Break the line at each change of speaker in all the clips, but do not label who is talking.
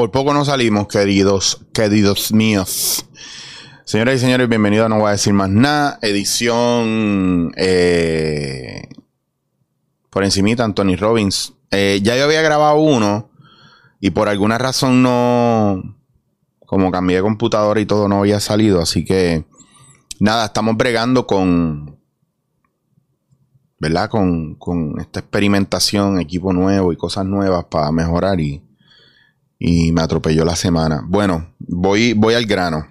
Por poco no salimos, queridos, queridos míos. Señoras y señores, bienvenidos No Voy a Decir Más Nada. Edición eh, por encimita, Anthony Robbins. Eh, ya yo había grabado uno y por alguna razón no... Como cambié de computadora y todo, no había salido. Así que nada, estamos bregando con... ¿Verdad? Con, con esta experimentación, equipo nuevo y cosas nuevas para mejorar y y me atropelló la semana. Bueno, voy, voy al grano.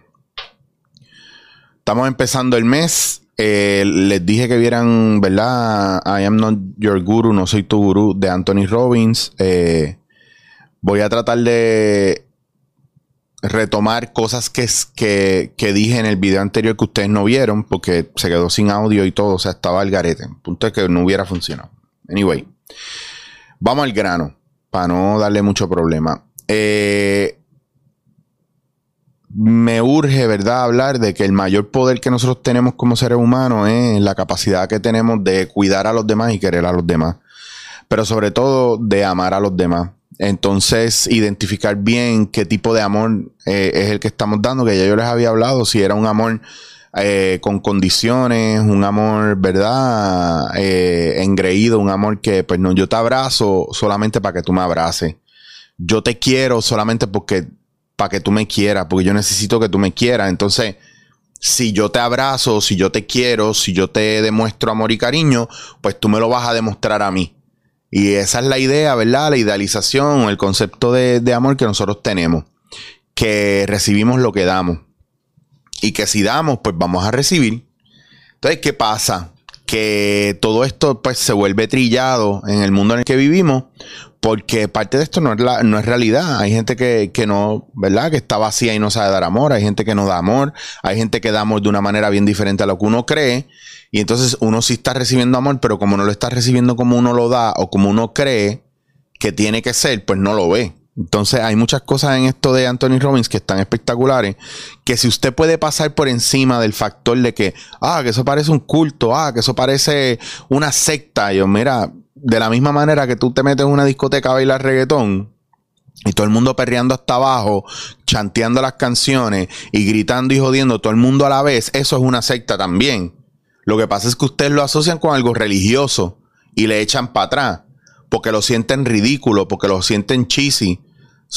Estamos empezando el mes. Eh, les dije que vieran, ¿verdad? I am not your guru, no soy tu gurú, de Anthony Robbins. Eh, voy a tratar de retomar cosas que, que, dije en el video anterior que ustedes no vieron, porque se quedó sin audio y todo, o sea, estaba el garete. punto es que no hubiera funcionado. Anyway, vamos al grano, para no darle mucho problema. Eh, me urge, ¿verdad?, hablar de que el mayor poder que nosotros tenemos como seres humanos es la capacidad que tenemos de cuidar a los demás y querer a los demás. Pero sobre todo de amar a los demás. Entonces, identificar bien qué tipo de amor eh, es el que estamos dando, que ya yo les había hablado, si era un amor eh, con condiciones, un amor, ¿verdad? engreído, un amor que, pues no, yo te abrazo solamente para que tú me abraces yo te quiero solamente porque para que tú me quieras, porque yo necesito que tú me quieras. Entonces, si yo te abrazo, si yo te quiero, si yo te demuestro amor y cariño, pues tú me lo vas a demostrar a mí. Y esa es la idea, ¿verdad? La idealización, el concepto de, amor que nosotros tenemos. Que recibimos lo que damos. Y que si damos, pues vamos a recibir. Entonces, ¿qué pasa? Que todo esto pues se vuelve trillado en el mundo en el que vivimos porque parte de esto no es, la, no es realidad. Hay gente que, que, no, ¿verdad? Que está vacía y no sabe dar amor. Hay gente que no da amor. Hay gente que da amor de una manera bien diferente a lo que uno cree. Y entonces uno sí está recibiendo amor, pero como no lo está recibiendo como uno lo da o como uno cree que tiene que ser, pues no lo ve. Entonces hay muchas cosas en esto de Anthony Robbins que están espectaculares, que si usted puede pasar por encima del factor de que, ah, que eso parece un culto, ah, que eso parece una secta, yo, mira, de la misma manera que tú te metes en una discoteca a bailar reggaetón y todo el mundo perreando hasta abajo, chanteando las canciones y gritando y jodiendo todo el mundo a la vez, eso es una secta también. Lo que pasa es que ustedes lo asocian con algo religioso y le echan para atrás porque lo sienten ridículo, porque lo sienten cheesy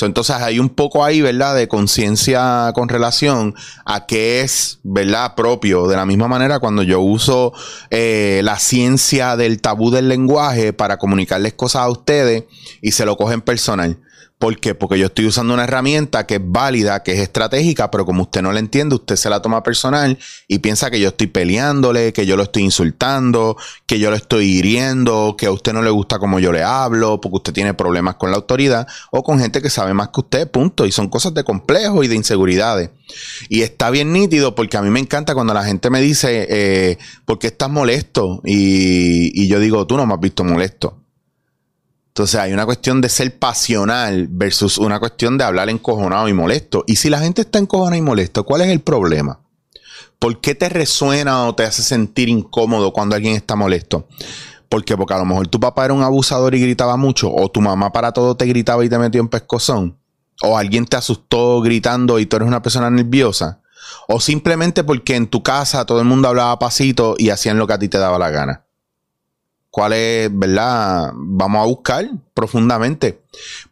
entonces hay un poco ahí, ¿verdad? De conciencia con relación a qué es, ¿verdad? Propio. De la misma manera cuando yo uso eh, la ciencia del tabú del lenguaje para comunicarles cosas a ustedes y se lo cogen personal. ¿Por qué? Porque yo estoy usando una herramienta que es válida, que es estratégica, pero como usted no la entiende, usted se la toma personal y piensa que yo estoy peleándole, que yo lo estoy insultando, que yo lo estoy hiriendo, que a usted no le gusta como yo le hablo, porque usted tiene problemas con la autoridad o con gente que sabe más que usted, punto. Y son cosas de complejo y de inseguridades. Y está bien nítido porque a mí me encanta cuando la gente me dice, eh, ¿por qué estás molesto? Y, y yo digo, tú no me has visto molesto. Entonces hay una cuestión de ser pasional versus una cuestión de hablar encojonado y molesto. Y si la gente está encojonada y molesto, ¿cuál es el problema? ¿Por qué te resuena o te hace sentir incómodo cuando alguien está molesto? ¿Por qué? Porque a lo mejor tu papá era un abusador y gritaba mucho, o tu mamá para todo te gritaba y te metió en pescozón, o alguien te asustó gritando y tú eres una persona nerviosa, o simplemente porque en tu casa todo el mundo hablaba pasito y hacían lo que a ti te daba la gana cuál es, ¿verdad? Vamos a buscar profundamente.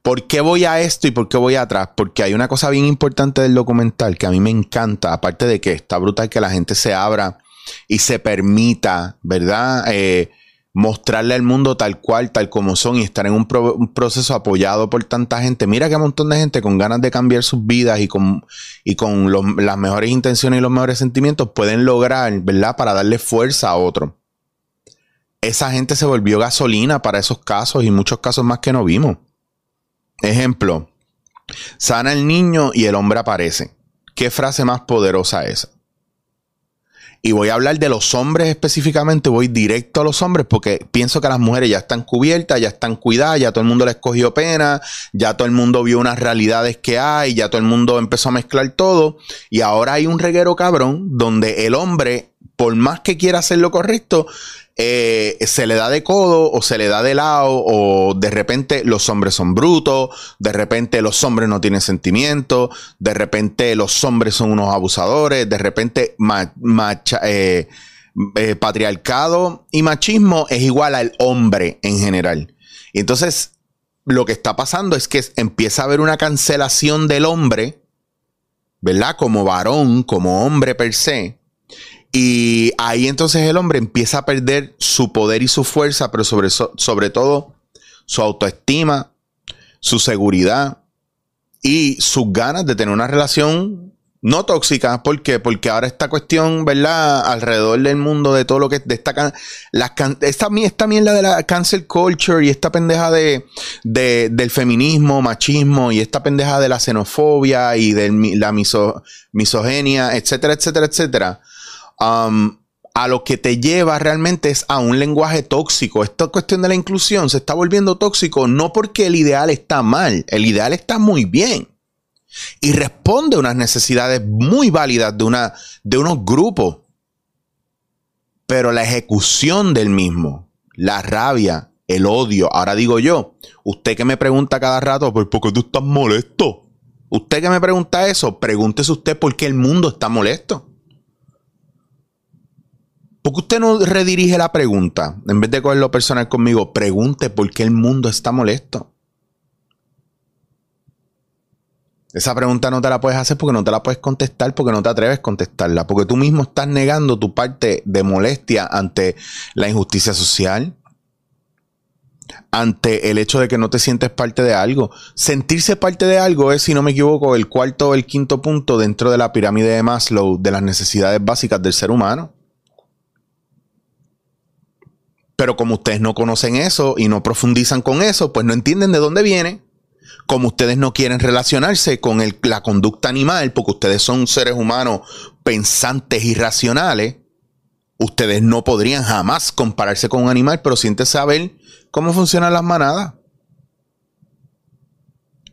¿Por qué voy a esto y por qué voy atrás? Porque hay una cosa bien importante del documental que a mí me encanta, aparte de que está brutal que la gente se abra y se permita, ¿verdad? Eh, mostrarle al mundo tal cual, tal como son y estar en un, proceso apoyado por tanta gente. Mira que un montón de gente con ganas de cambiar sus vidas y con, y con las mejores intenciones y los mejores sentimientos pueden lograr, ¿verdad? Para darle fuerza a otro esa gente se volvió gasolina para esos casos y muchos casos más que no vimos. Ejemplo, sana el niño y el hombre aparece. ¿Qué frase más poderosa es? Y voy a hablar de los hombres específicamente, voy directo a los hombres porque pienso que las mujeres ya están cubiertas, ya están cuidadas, ya todo el mundo les cogió pena, ya todo el mundo vio unas realidades que hay, ya todo el mundo empezó a mezclar todo y ahora hay un reguero cabrón donde el hombre, por más que quiera hacer lo correcto, eh, se le da de codo o se le da de lado o de repente los hombres son brutos, de repente los hombres no tienen sentimientos, de repente los hombres son unos abusadores, de repente eh, eh, patriarcado y machismo es igual al hombre en general. Y entonces lo que está pasando es que empieza a haber una cancelación del hombre, ¿verdad? Como varón, como hombre per se. Y ahí entonces el hombre empieza a perder su poder y su fuerza, pero sobre, sobre todo su autoestima, su seguridad y sus ganas de tener una relación no tóxica. ¿Por qué? Porque ahora esta cuestión, ¿verdad? Alrededor del mundo de todo lo que destacan. Las esta, esta mierda de la cancel culture y esta pendeja de, del feminismo, machismo y esta pendeja de la xenofobia y de la miso, misogenia, etcétera, etcétera, etcétera Um, a lo que te lleva realmente es a un lenguaje tóxico. Esta cuestión de la inclusión se está volviendo tóxico no porque el ideal está mal, el ideal está muy bien y responde a unas necesidades muy válidas de, una, de unos grupos, pero la ejecución del mismo, la rabia, el odio, ahora digo yo, usted que me pregunta cada rato, ¿por qué tú estás molesto? Usted que me pregunta eso, pregúntese usted por qué el mundo está molesto. ¿Por qué usted no redirige la pregunta? En vez de cogerlo personal conmigo, pregunte por qué el mundo está molesto. Esa pregunta no te la puedes hacer porque no te la puedes contestar, porque no te atreves a contestarla, porque tú mismo estás negando tu parte de molestia ante la injusticia social, ante el hecho de que no te sientes parte de algo. Sentirse parte de algo es, si no me equivoco, el cuarto o el quinto punto dentro de la pirámide de Maslow de las necesidades básicas del ser humano. Pero como ustedes no conocen eso y no profundizan con eso, pues no entienden de dónde viene. Como ustedes no quieren relacionarse con la conducta animal, porque ustedes son seres humanos pensantes y racionales, ustedes no podrían jamás compararse con un animal, pero siente saber cómo funcionan las manadas.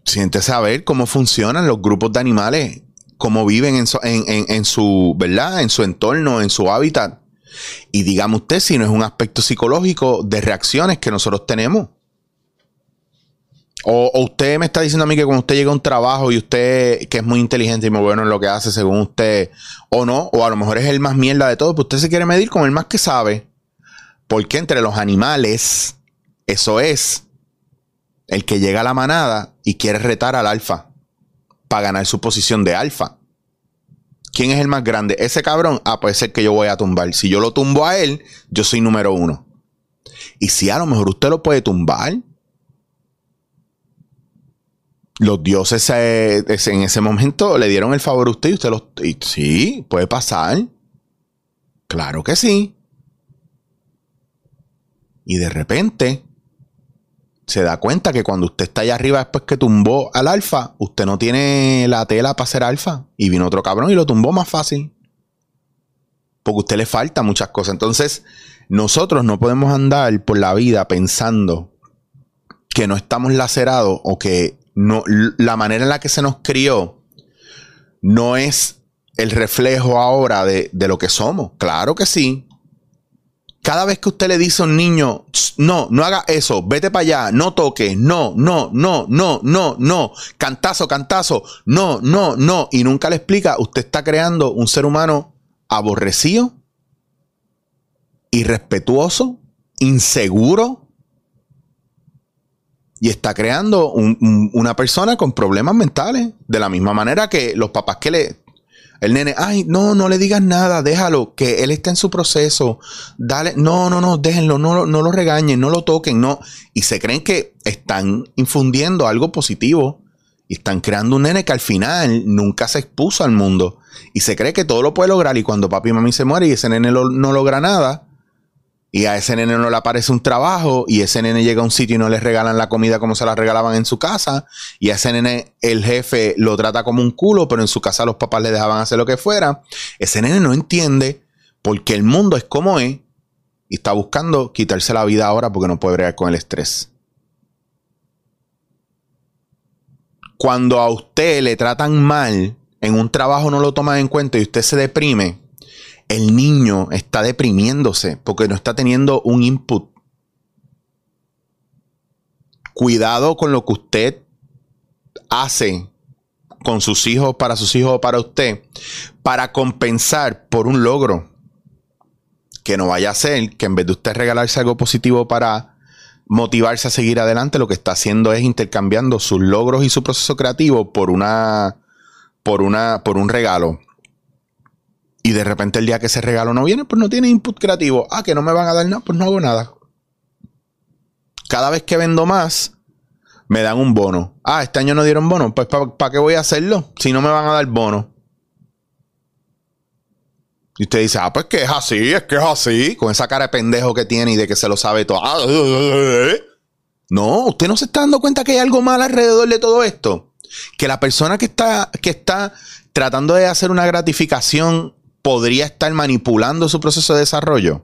Siente saber cómo funcionan los grupos de animales, cómo viven en en su, ¿verdad? En su entorno, en su hábitat. Y dígame usted si no es un aspecto psicológico de reacciones que nosotros tenemos. O, usted me está diciendo a mí que cuando usted llega a un trabajo y usted, que es muy inteligente y muy bueno en lo que hace, según usted, o no, o a lo mejor es el más mierda de todo, pues usted se quiere medir con el más que sabe. Porque entre los animales, eso es el que llega a la manada y quiere retar al alfa para ganar su posición de alfa. ¿Quién es el más grande? Ese cabrón, ah, puede ser que yo voy a tumbar. Si yo lo tumbo a él, yo soy número uno. Y si a lo mejor usted lo puede tumbar, los dioses en ese momento le dieron el favor a usted y usted los... sí, puede pasar. Claro que sí. Y de repente se da cuenta que cuando usted está allá arriba después que tumbó al alfa, usted no tiene la tela para ser alfa. Y vino otro cabrón y lo tumbó más fácil. Porque a usted le falta muchas cosas. Entonces, nosotros no podemos andar por la vida pensando que no estamos lacerados o que no, la manera en la que se nos crió no es el reflejo ahora de, de lo que somos. Claro que sí. Cada vez que usted le dice a un niño, no, no haga eso, vete para allá, no toques, no, no, no, no, no, no, cantazo, cantazo, no, no, no, y nunca le explica, usted está creando un ser humano aborrecido, irrespetuoso, inseguro, y está creando una persona con problemas mentales, de la misma manera que los papás que le el nene, ay, no, no le digas nada, déjalo, que él está en su proceso. Dale, no, no, no, déjenlo, no, no lo regañen, no lo toquen, no. Y se creen que están infundiendo algo positivo y están creando un nene que al final nunca se expuso al mundo. Y se cree que todo lo puede lograr. Y cuando papi y mami se mueren y ese nene no logra nada, y a ese nene no le aparece un trabajo y ese nene llega a un sitio y no le regalan la comida como se la regalaban en su casa y a ese nene el jefe lo trata como un culo, pero en su casa los papás le dejaban hacer lo que fuera. Ese nene no entiende porque el mundo es como es y está buscando quitarse la vida ahora porque no puede bregar con el estrés. Cuando a usted le tratan mal, en un trabajo no lo toman en cuenta y usted se deprime, el niño está deprimiéndose porque no está teniendo un input. Cuidado con lo que usted hace con sus hijos, para sus hijos o para usted, para compensar por un logro. Que no vaya a ser que en vez de usted regalarse algo positivo para motivarse a seguir adelante, lo que está haciendo es intercambiando sus logros y su proceso creativo por una por una por un regalo. Y de repente el día que ese regalo no viene, pues no tiene input creativo. Ah, que no me van a dar nada, pues no hago nada. Cada vez que vendo más, me dan un bono. Ah, este año no dieron bono. Pues ¿para qué voy a hacerlo si no me van a dar bono? Y usted dice, ah, pues que es así, es que es así, con esa cara de pendejo que tiene y de que se lo sabe todo. Ah, no, usted no se está dando cuenta que hay algo mal alrededor de todo esto. Que la persona que está, que está tratando de hacer una gratificación podría estar manipulando su proceso de desarrollo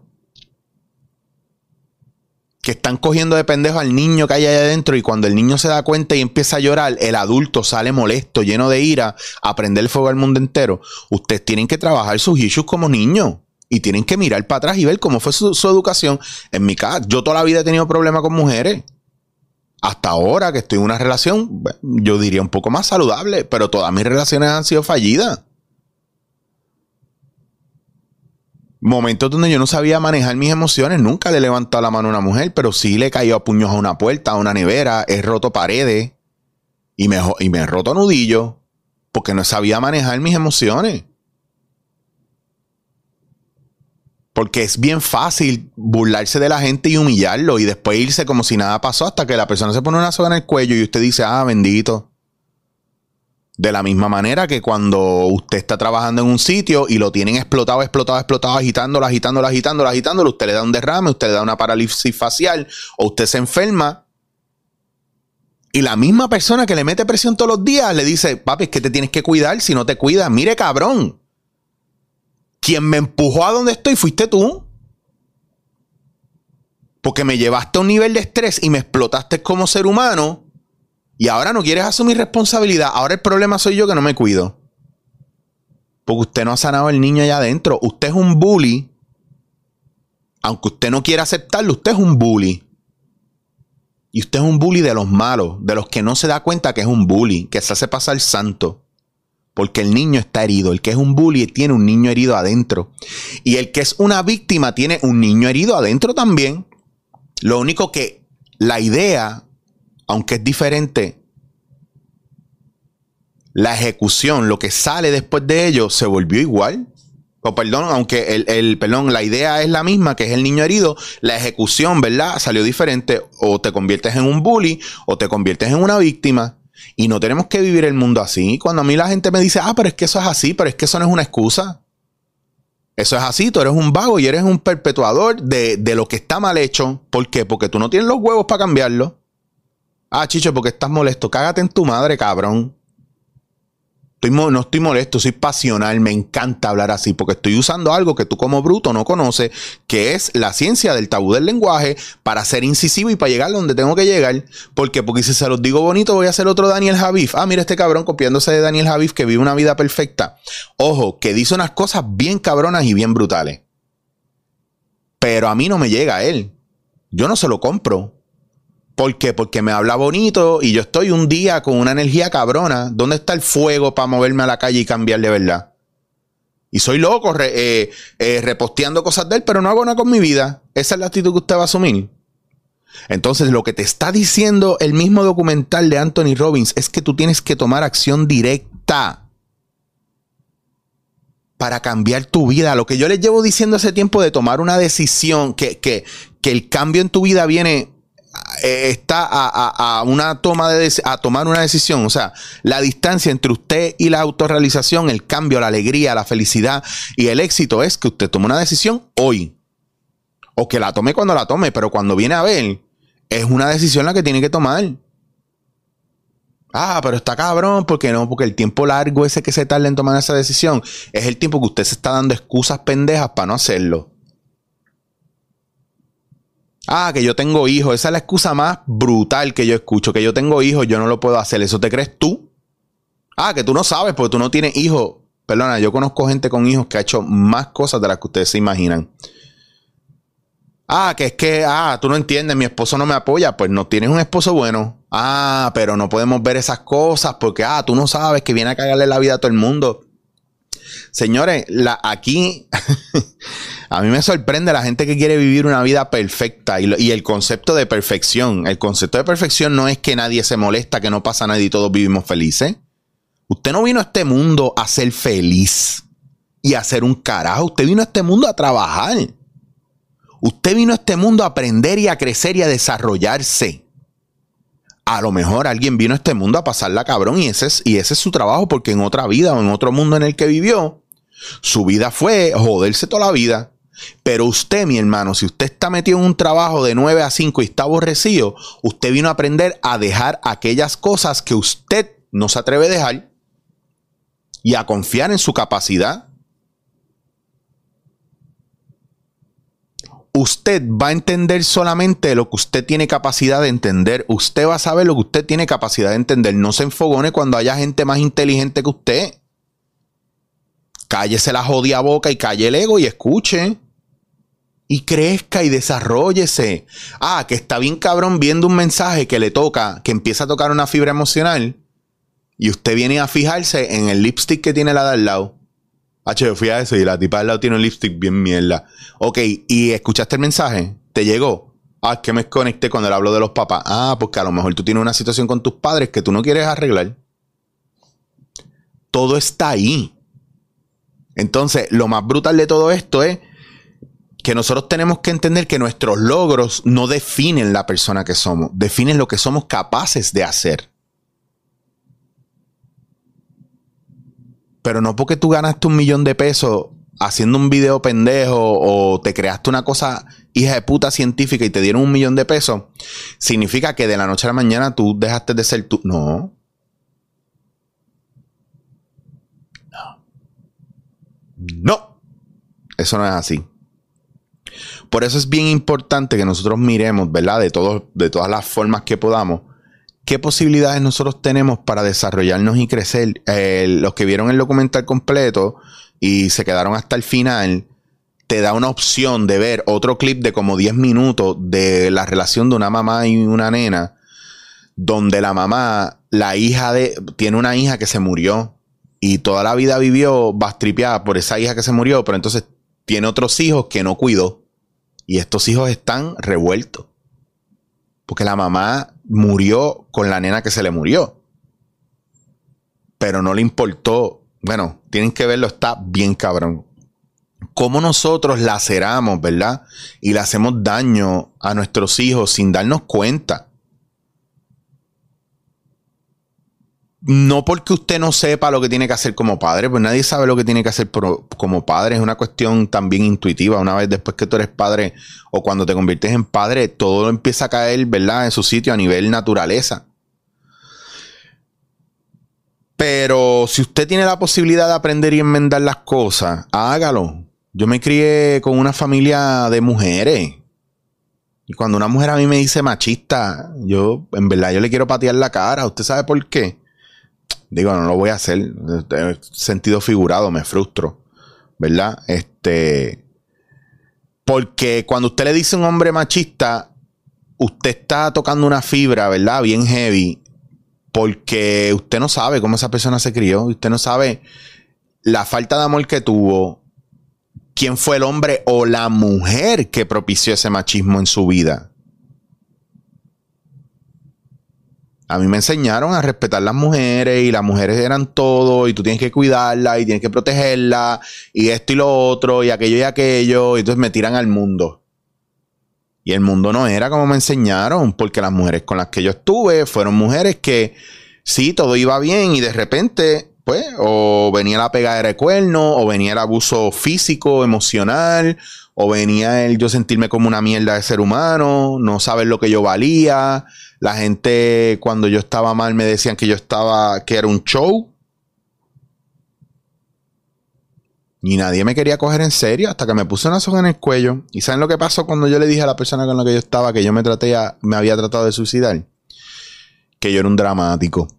que están cogiendo de pendejo al niño que hay ahí adentro y cuando el niño se da cuenta y empieza a llorar, el adulto sale molesto, lleno de ira, a prender fuego al mundo entero. Ustedes tienen que trabajar sus issues como niños y tienen que mirar para atrás y ver cómo fue su, educación. En mi casa, yo toda la vida he tenido problemas con mujeres. Hasta ahora que estoy en una relación, yo diría un poco más saludable, pero todas mis relaciones han sido fallidas. Momentos donde yo no sabía manejar mis emociones. Nunca le he levantado la mano a una mujer, pero sí le he caído a puños a una puerta, a una nevera, he roto paredes y me, y me he roto nudillos porque no sabía manejar mis emociones. Porque es bien fácil burlarse de la gente y humillarlo y después irse como si nada pasó hasta que la persona se pone una soga en el cuello y usted dice, ah, bendito. De la misma manera que cuando usted está trabajando en un sitio y lo tienen explotado, explotado, explotado, agitándolo, agitándolo, agitándolo, agitándolo, usted le da un derrame, usted le da una parálisis facial o usted se enferma. Y la misma persona que le mete presión todos los días le dice, papi, es que te tienes que cuidar, si no te cuidas, mire cabrón. Quien me empujó a donde estoy fuiste tú. Porque me llevaste a un nivel de estrés y me explotaste como ser humano y ahora no quieres asumir responsabilidad. Ahora el problema soy yo que no me cuido. Porque usted no ha sanado el niño allá adentro. Usted es un bully. Aunque usted no quiera aceptarlo, usted es un bully. Y usted es un bully de los malos, de los que no se da cuenta que es un bully, que se hace pasar santo. Porque el niño está herido. El que es un bully tiene un niño herido adentro. Y el que es una víctima tiene un niño herido adentro también. Lo único que la idea aunque es diferente, la ejecución, lo que sale después de ello, se volvió igual. O perdón, aunque el, perdón, la idea es la misma, que es el niño herido, la ejecución, ¿verdad? Salió diferente. O te conviertes en un bully, o te conviertes en una víctima. Y no tenemos que vivir el mundo así. Cuando a mí la gente me dice, ah, pero es que eso es así, pero es que eso no es una excusa. Eso es así, tú eres un vago y eres un perpetuador de, de lo que está mal hecho. ¿Por qué? Porque tú no tienes los huevos para cambiarlo. Ah, Chicho, porque estás molesto. Cágate en tu madre, cabrón. no estoy molesto, soy pasional. Me encanta hablar así porque estoy usando algo que tú como bruto no conoces, que es la ciencia del tabú del lenguaje para ser incisivo y para llegar donde tengo que llegar. ¿Por qué? Porque si se los digo bonito voy a ser otro Daniel Javif. Ah, mira este cabrón copiándose de Daniel Javif que vive una vida perfecta. Ojo, que dice unas cosas bien cabronas y bien brutales. Pero a mí no me llega a él. Yo no se lo compro. ¿Por qué? Porque me habla bonito y yo estoy un día con una energía cabrona. ¿Dónde está el fuego para moverme a la calle y cambiar de verdad? Y soy loco eh, eh, reposteando cosas de él, pero no hago nada con mi vida. Esa es la actitud que usted va a asumir. Entonces, lo que te está diciendo el mismo documental de Anthony Robbins es que tú tienes que tomar acción directa para cambiar tu vida. Lo que yo les llevo diciendo hace tiempo de tomar una decisión, que, que, que el cambio en tu vida viene está a, una toma de a tomar una decisión. O sea, la distancia entre usted y la autorrealización, el cambio, la alegría, la felicidad y el éxito es que usted tome una decisión hoy. O que la tome cuando la tome, pero cuando viene a ver, es una decisión la que tiene que tomar. Ah, pero está cabrón, porque no? Porque el tiempo largo ese que se tarda en tomar esa decisión es el tiempo que usted se está dando excusas pendejas para no hacerlo. Ah, que yo tengo hijos. Esa es la excusa más brutal que yo escucho. Que yo tengo hijos, yo no lo puedo hacer. ¿Eso te crees tú? Ah, que tú no sabes porque tú no tienes hijos. Perdona, yo conozco gente con hijos que ha hecho más cosas de las que ustedes se imaginan. Ah, que es que, ah, tú no entiendes, mi esposo no me apoya. Pues no tienes un esposo bueno. Ah, pero no podemos ver esas cosas porque, ah, tú no sabes que viene a cagarle la vida a todo el mundo. Señores, la, aquí a mí me sorprende la gente que quiere vivir una vida perfecta y, el concepto de perfección. El concepto de perfección no es que nadie se molesta, que no pasa nada y todos vivimos felices. Usted no vino a este mundo a ser feliz y a hacer un carajo. Usted vino a este mundo a trabajar. Usted vino a este mundo a aprender y a crecer y a desarrollarse. A lo mejor alguien vino a este mundo a pasarla cabrón y ese, es, y ese es su trabajo porque en otra vida o en otro mundo en el que vivió, su vida fue joderse toda la vida. Pero usted, mi hermano, si usted está metido en un trabajo de 9 a 5 y está aborrecido, usted vino a aprender a dejar aquellas cosas que usted no se atreve a dejar y a confiar en su capacidad usted va a entender solamente lo que usted tiene capacidad de entender. Usted va a saber lo que usted tiene capacidad de entender. No se enfogone cuando haya gente más inteligente que usted. Cállese la jodia boca y calle el ego y escuche. Y crezca y desarrollese. Ah, que está bien cabrón viendo un mensaje que le toca, que empieza a tocar una fibra emocional. Y usted viene a fijarse en el lipstick que tiene la de al lado. H, yo fui a eso y la tipa del lado tiene un lipstick bien mierda. Ok, ¿y escuchaste el mensaje? ¿Te llegó? Ah, es que me conecté cuando le hablo de los papás. Ah, porque a lo mejor tú tienes una situación con tus padres que tú no quieres arreglar. Todo está ahí. Entonces, lo más brutal de todo esto es que nosotros tenemos que entender que nuestros logros no definen la persona que somos, definen lo que somos capaces de hacer. Pero no porque tú ganaste un millón de pesos haciendo un video pendejo o te creaste una cosa hija de puta científica y te dieron un millón de pesos, significa que de la noche a la mañana tú dejaste de ser tú. No. No. No. Eso no es así. Por eso es bien importante que nosotros miremos, ¿verdad? De, todos, de todas las formas que podamos ¿Qué posibilidades nosotros tenemos para desarrollarnos y crecer? Eh, los que vieron el documental completo y se quedaron hasta el final, te da una opción de ver otro clip de como 10 minutos de la relación de una mamá y una nena, donde la mamá, la hija de, tiene una hija que se murió y toda la vida vivió bastripeada por esa hija que se murió, pero entonces tiene otros hijos que no cuidó y estos hijos están revueltos. Porque la mamá murió con la nena que se le murió. Pero no le importó. Bueno, tienen que verlo, está bien cabrón. Cómo nosotros laceramos, ¿verdad? Y le hacemos daño a nuestros hijos sin darnos cuenta. No porque usted no sepa lo que tiene que hacer como padre, pues nadie sabe lo que tiene que hacer como padre. Es una cuestión también intuitiva. Una vez después que tú eres padre o cuando te conviertes en padre, todo empieza a caer, ¿verdad? En su sitio a nivel naturaleza. Pero si usted tiene la posibilidad de aprender y enmendar las cosas, hágalo. Yo me crié con una familia de mujeres. Y cuando una mujer a mí me dice machista, yo, en verdad, yo le quiero patear la cara. ¿Usted sabe por qué? Digo, no lo voy a hacer. En sentido figurado, me frustro. ¿Verdad? Este. Porque cuando usted le dice un hombre machista, usted está tocando una fibra, ¿verdad? Bien heavy. Porque usted no sabe cómo esa persona se crió. Usted no sabe la falta de amor que tuvo. ¿Quién fue el hombre o la mujer que propició ese machismo en su vida? A mí me enseñaron a respetar las mujeres y las mujeres eran todo y tú tienes que cuidarlas y tienes que protegerlas y esto y lo otro y aquello y aquello y entonces me tiran al mundo. Y el mundo no era como me enseñaron porque las mujeres con las que yo estuve fueron mujeres que sí, todo iba bien y de repente pues o venía la pegadera de cuerno o venía el abuso físico, emocional o venía el yo sentirme como una mierda de ser humano, no saber lo que yo valía la gente cuando yo estaba mal me decían que yo estaba, que era un show. Y nadie me quería coger en serio hasta que me puse una soga en el cuello. ¿Y saben lo que pasó cuando yo le dije a la persona con la que yo estaba que yo me traté me había tratado de suicidar? Que yo era un dramático.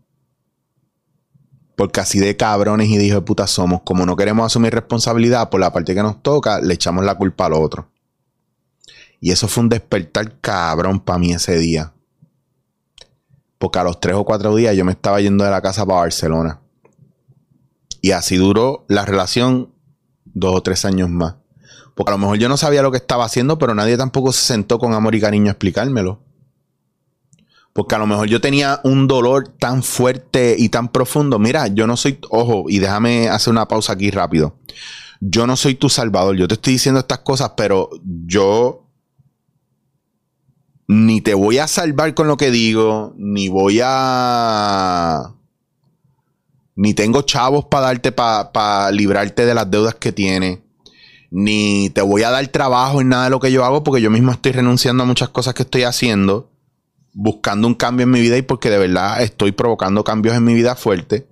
Porque así de cabrones y de hijos de puta somos. Como no queremos asumir responsabilidad por la parte que nos toca, le echamos la culpa al otro. Y eso fue un despertar cabrón para mí ese día. Porque a los tres o cuatro días yo me estaba yendo de la casa para Barcelona. Y así duró la relación dos o tres años más. Porque a lo mejor yo no sabía lo que estaba haciendo, pero nadie tampoco se sentó con amor y cariño a explicármelo. Porque a lo mejor yo tenía un dolor tan fuerte y tan profundo. Mira, yo no soy, ojo, y déjame hacer una pausa aquí rápido. Yo no soy tu salvador. Yo te estoy diciendo estas cosas, pero yo ni te voy a salvar con lo que digo, ni voy a... Ni tengo chavos para darte, para librarte de las deudas que tienes ni te voy a dar trabajo en nada de lo que yo hago porque yo mismo estoy renunciando a muchas cosas que estoy haciendo buscando un cambio en mi vida y porque de verdad estoy provocando cambios en mi vida fuerte.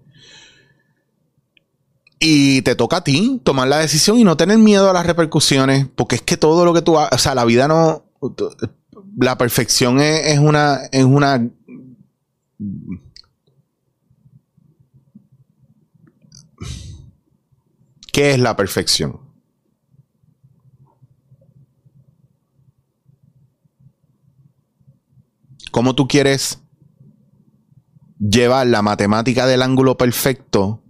Y te toca a ti tomar la decisión y no tener miedo a las repercusiones, porque es que todo lo que tú haces, o sea, la vida no, la perfección es, una, es una, ¿qué es la perfección? ¿Cómo tú quieres llevar la matemática del ángulo perfecto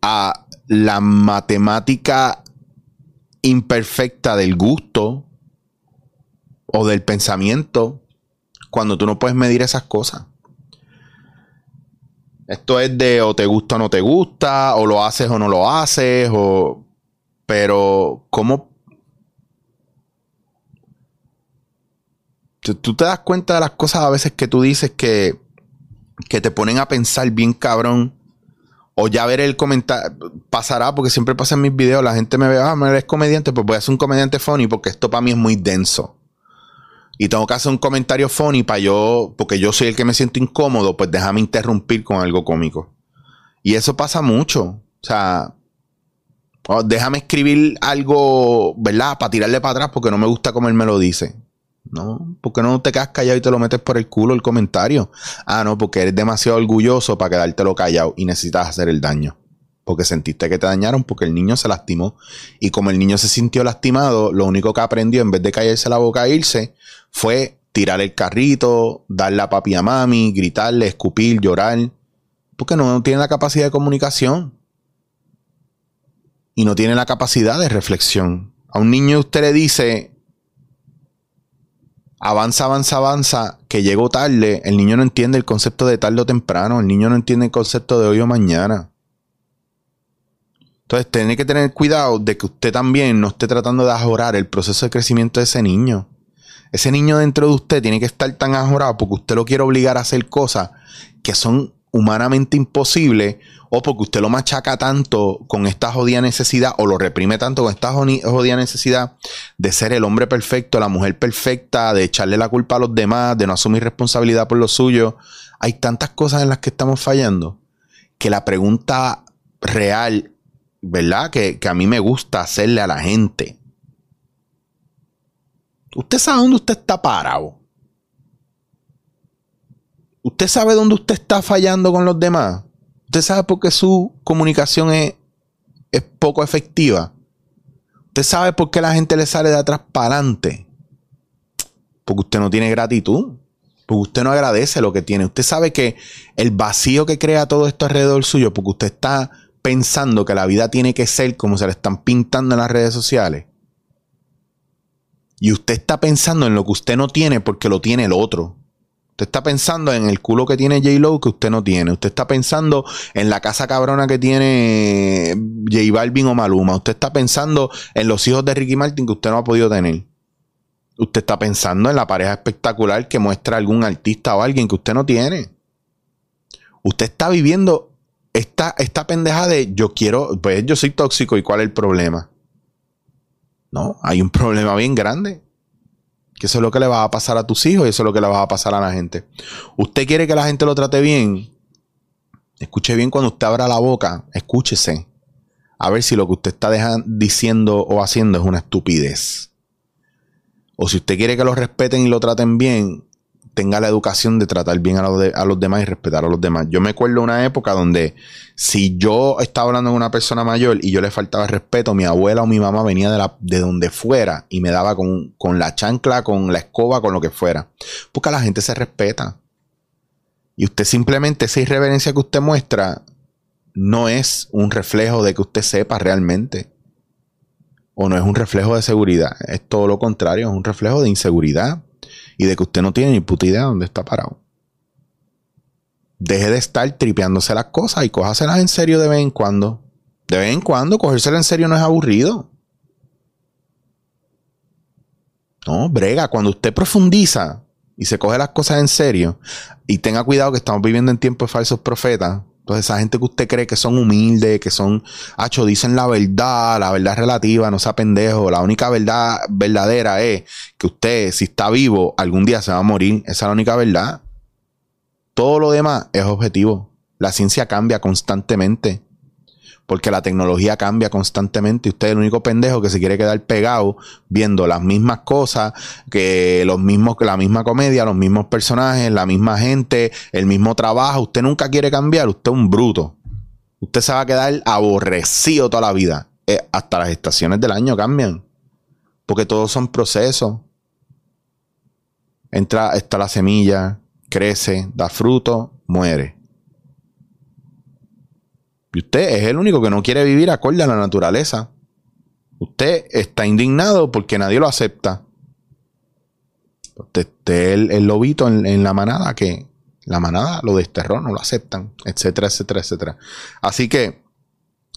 a la matemática imperfecta del gusto o del pensamiento cuando tú no puedes medir esas cosas? Esto es de o te gusta o no te gusta, o lo haces o no lo haces, o... Pero, ¿cómo tú te das cuenta de las cosas a veces que tú dices que, que te ponen a pensar bien cabrón. O ya ver el comentario. Pasará, porque siempre pasa en mis videos. La gente me ve, ah, eres comediante, pues voy a hacer un comediante funny porque esto para mí es muy denso. Y tengo que hacer un comentario funny para yo, porque yo soy el que me siento incómodo, pues déjame interrumpir con algo cómico. Y eso pasa mucho. O sea, oh, déjame escribir algo, ¿verdad? Para tirarle para atrás porque no me gusta cómo él me lo dice. No, porque no te quedas callado y te lo metes por el culo el comentario? Ah, no, porque eres demasiado orgulloso para quedártelo callado y necesitas hacer el daño. Porque sentiste que te dañaron porque el niño se lastimó. Y como el niño se sintió lastimado, lo único que aprendió en vez de callarse la boca e irse fue tirar el carrito, darle a papi a mami, gritarle, escupir, llorar. Porque no tiene la capacidad de comunicación. Y no tiene la capacidad de reflexión. A un niño usted le dice, avanza, avanza, avanza, que llegó tarde, el niño no entiende el concepto de tarde o temprano, el niño no entiende el concepto de hoy o mañana. Entonces, tiene que tener cuidado de que usted también no esté tratando de ajorar el proceso de crecimiento de ese niño. Ese niño dentro de usted tiene que estar tan ajorado porque usted lo quiere obligar a hacer cosas que son humanamente imposibles o porque usted lo machaca tanto con esta jodida necesidad o lo reprime tanto con esta jodida necesidad de ser el hombre perfecto, la mujer perfecta, de echarle la culpa a los demás, de no asumir responsabilidad por lo suyo. Hay tantas cosas en las que estamos fallando que la pregunta real, ¿verdad? Que, que a mí me gusta hacerle a la gente. ¿Usted sabe dónde usted está parado? ¿Usted sabe dónde usted está fallando con los demás? ¿Usted sabe por qué su comunicación es, es poco efectiva? ¿Usted sabe por qué la gente le sale de atrás para adelante? Porque usted no tiene gratitud. Porque usted no agradece lo que tiene. Usted sabe que el vacío que crea todo esto alrededor suyo, porque usted está pensando que la vida tiene que ser como se le están pintando en las redes sociales. Y usted está pensando en lo que usted no tiene porque lo tiene el otro. Usted está pensando en el culo que tiene J-Lo que usted no tiene. Usted está pensando en la casa cabrona que tiene J Balvin o Maluma. Usted está pensando en los hijos de Ricky Martin que usted no ha podido tener. Usted está pensando en la pareja espectacular que muestra algún artista o alguien que usted no tiene. Usted está viviendo esta, esta pendeja de yo quiero, pues yo soy tóxico y cuál es el problema. No, hay un problema bien grande. Que eso es lo que le va a pasar a tus hijos y eso es lo que le va a pasar a la gente. Usted quiere que la gente lo trate bien. Escuche bien cuando usted abra la boca. Escúchese. A ver si lo que usted está diciendo o haciendo es una estupidez. O si usted quiere que lo respeten y lo traten bien, tenga la educación de tratar bien a, los demás y respetar a los demás. Yo me acuerdo una época donde si yo estaba hablando con una persona mayor y yo le faltaba respeto, mi abuela o mi mamá venía de, la, de donde fuera y me daba con, con la chancla, con la escoba, con lo que fuera. Porque la gente se respeta. Y usted simplemente, esa irreverencia que usted muestra, no es un reflejo de que usted sepa realmente. O no es un reflejo de seguridad. Es todo lo contrario, es un reflejo de inseguridad y de que usted no tiene ni puta idea de dónde está parado. Deje de estar tripeándose las cosas y cójaselas en serio de vez en cuando. De vez en cuando, cogérselas en serio no es aburrido. No, brega, cuando usted profundiza y se coge las cosas en serio y tenga cuidado que estamos viviendo en tiempos de falsos profetas, entonces, esa gente que usted cree que son humildes, que son, hacho, dicen la verdad, la verdad relativa, no sea pendejo. La única verdad verdadera es que usted, si está vivo, algún día se va a morir. Esa es la única verdad. Todo lo demás es objetivo. La ciencia cambia constantemente porque la tecnología cambia constantemente y usted es el único pendejo que se quiere quedar pegado viendo las mismas cosas, que los mismos, la misma comedia, los mismos personajes, la misma gente, el mismo trabajo. Usted nunca quiere cambiar, usted es un bruto. Usted se va a quedar aborrecido toda la vida. Eh, hasta las estaciones del año cambian. Porque todos son procesos. Entra, está la semilla, crece, da fruto, muere. Y usted es el único que no quiere vivir acorde a la naturaleza. Usted está indignado porque nadie lo acepta. Usted es el, lobito en, la manada que la manada lo desterró, no lo aceptan, etcétera, etcétera, etcétera. Así que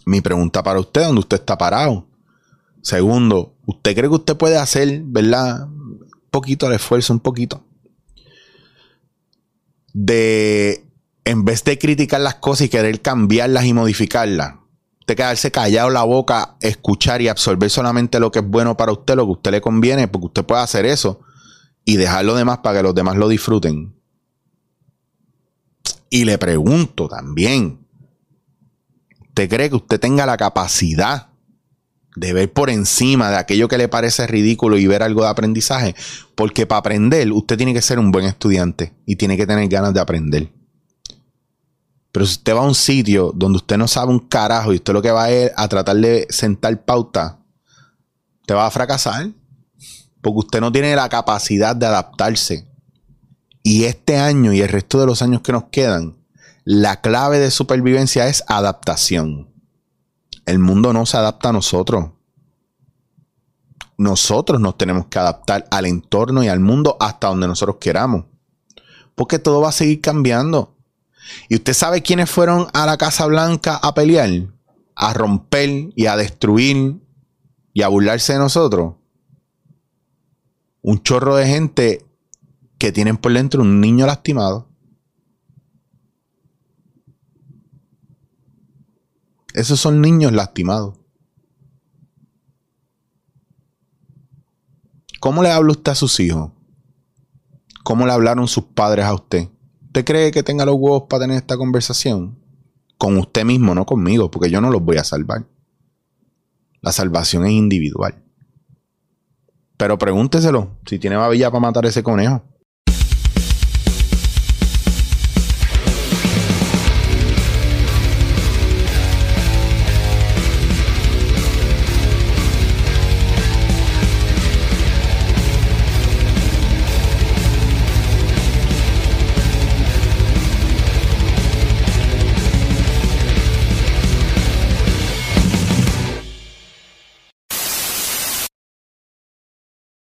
mi pregunta para usted, ¿dónde usted está parado? Segundo, ¿usted cree que usted puede hacer, verdad? Un poquito de esfuerzo, un poquito. De en vez de criticar las cosas y querer cambiarlas y modificarlas, de quedarse callado la boca, escuchar y absorber solamente lo que es bueno para usted, lo que a usted le conviene, porque usted puede hacer eso y dejar lo demás para que los demás lo disfruten. Y le pregunto también, ¿usted cree que usted tenga la capacidad de ver por encima de aquello que le parece ridículo y ver algo de aprendizaje? Porque para aprender usted tiene que ser un buen estudiante y tiene que tener ganas de aprender. Pero si usted va a un sitio donde usted no sabe un carajo y usted lo que va es a tratar de sentar pauta, te va a fracasar. Porque usted no tiene la capacidad de adaptarse. Y este año y el resto de los años que nos quedan, la clave de supervivencia es adaptación. El mundo no se adapta a nosotros. Nosotros nos tenemos que adaptar al entorno y al mundo hasta donde nosotros queramos. Porque todo va a seguir cambiando. ¿Y usted sabe quiénes fueron a la Casa Blanca a pelear? A romper y a destruir y a burlarse de nosotros. Un chorro de gente que tienen por dentro un niño lastimado. Esos son niños lastimados. ¿Cómo le habla usted a sus hijos? ¿Cómo le hablaron sus padres a usted? ¿Usted cree que tenga los huevos para tener esta conversación? Con usted mismo, no conmigo, porque yo no los voy a salvar. La salvación es individual. Pero pregúnteselo si tiene babilla para matar ese conejo.